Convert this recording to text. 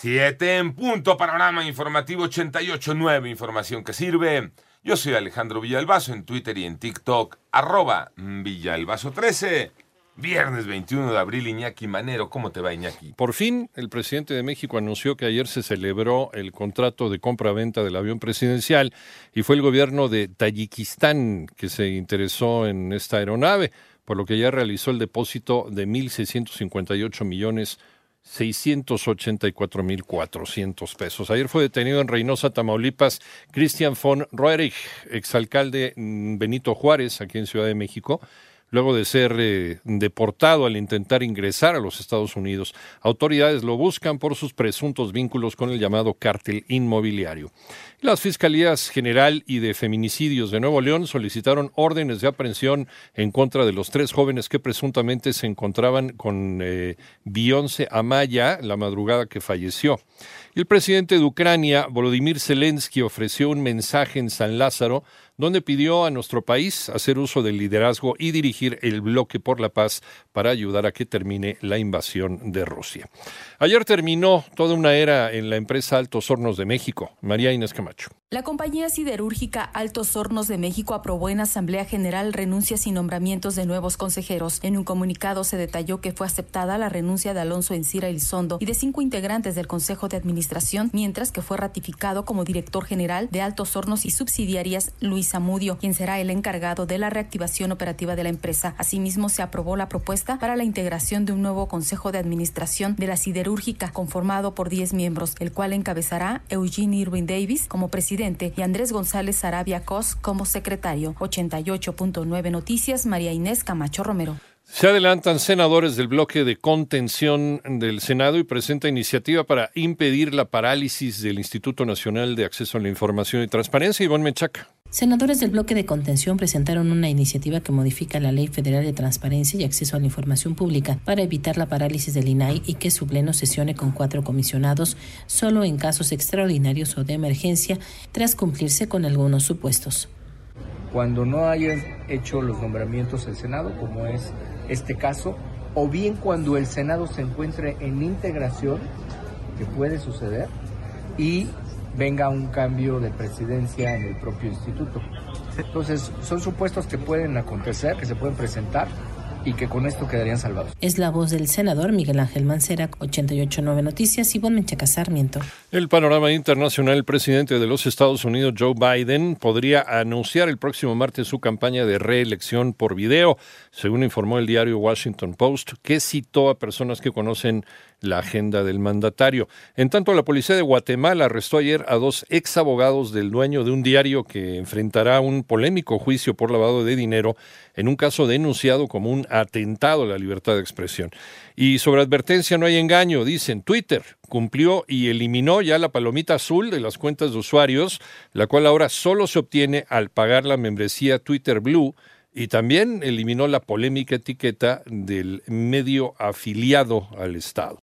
Siete en punto, panorama informativo 88.9, información que sirve. Yo soy Alejandro Villalbazo en Twitter y en TikTok, arroba Villalbazo13. Viernes 21 de abril, Iñaki Manero. ¿Cómo te va, Iñaki? Por fin, el presidente de México anunció que ayer se celebró el contrato de compra-venta del avión presidencial y fue el gobierno de Tayikistán que se interesó en esta aeronave, por lo que ya realizó el depósito de 1.658 millones 684.400 pesos. Ayer fue detenido en Reynosa, Tamaulipas, Christian von Roerich, exalcalde mm, Benito Juárez, aquí en Ciudad de México, luego de ser eh, deportado al intentar ingresar a los Estados Unidos. Autoridades lo buscan por sus presuntos vínculos con el llamado cártel inmobiliario. Las Fiscalías General y de Feminicidios de Nuevo León solicitaron órdenes de aprehensión en contra de los tres jóvenes que presuntamente se encontraban con eh, Beyoncé Amaya la madrugada que falleció. El presidente de Ucrania, Volodymyr Zelensky, ofreció un mensaje en San Lázaro donde pidió a nuestro país hacer uso del liderazgo y dirigir el bloque por la paz para ayudar a que termine la invasión de Rusia. Ayer terminó toda una era en la empresa Altos Hornos de México. María Inés Camacho. La compañía siderúrgica Altos Hornos de México aprobó en Asamblea General renuncias y nombramientos de nuevos consejeros. En un comunicado se detalló que fue aceptada la renuncia de Alonso Encira Elizondo y de cinco integrantes del Consejo de Administración, mientras que fue ratificado como director general de Altos Hornos y subsidiarias Luis Zamudio, quien será el encargado de la reactivación operativa de la empresa. Asimismo, se aprobó la propuesta para la integración de un nuevo Consejo de Administración de la Siderúrgica, conformado por 10 miembros, el cual encabezará Eugene Irving Davis como presidente y Andrés González Sarabia Cos como secretario. 88.9 Noticias, María Inés Camacho Romero. Se adelantan senadores del bloque de contención del Senado y presenta iniciativa para impedir la parálisis del Instituto Nacional de Acceso a la Información y Transparencia. Ivonne Mechaca. Senadores del bloque de contención presentaron una iniciativa que modifica la Ley Federal de Transparencia y Acceso a la Información Pública para evitar la parálisis del INAI y que su pleno sesione con cuatro comisionados solo en casos extraordinarios o de emergencia tras cumplirse con algunos supuestos. Cuando no hayan hecho los nombramientos el Senado, como es este caso, o bien cuando el Senado se encuentre en integración, que puede suceder, y venga un cambio de presidencia en el propio instituto. Entonces, son supuestos que pueden acontecer, que se pueden presentar y que con esto quedarían salvados. Es la voz del senador Miguel Ángel Mancera, 889 Noticias, y Menchaca Sarmiento. El panorama internacional, el presidente de los Estados Unidos, Joe Biden, podría anunciar el próximo martes su campaña de reelección por video, según informó el diario Washington Post, que citó a personas que conocen la agenda del mandatario. En tanto, la policía de Guatemala arrestó ayer a dos ex abogados del dueño de un diario que enfrentará un polémico juicio por lavado de dinero en un caso denunciado como un atentado a la libertad de expresión. Y sobre advertencia no hay engaño, dicen Twitter cumplió y eliminó ya la palomita azul de las cuentas de usuarios, la cual ahora solo se obtiene al pagar la membresía Twitter Blue y también eliminó la polémica etiqueta del medio afiliado al Estado.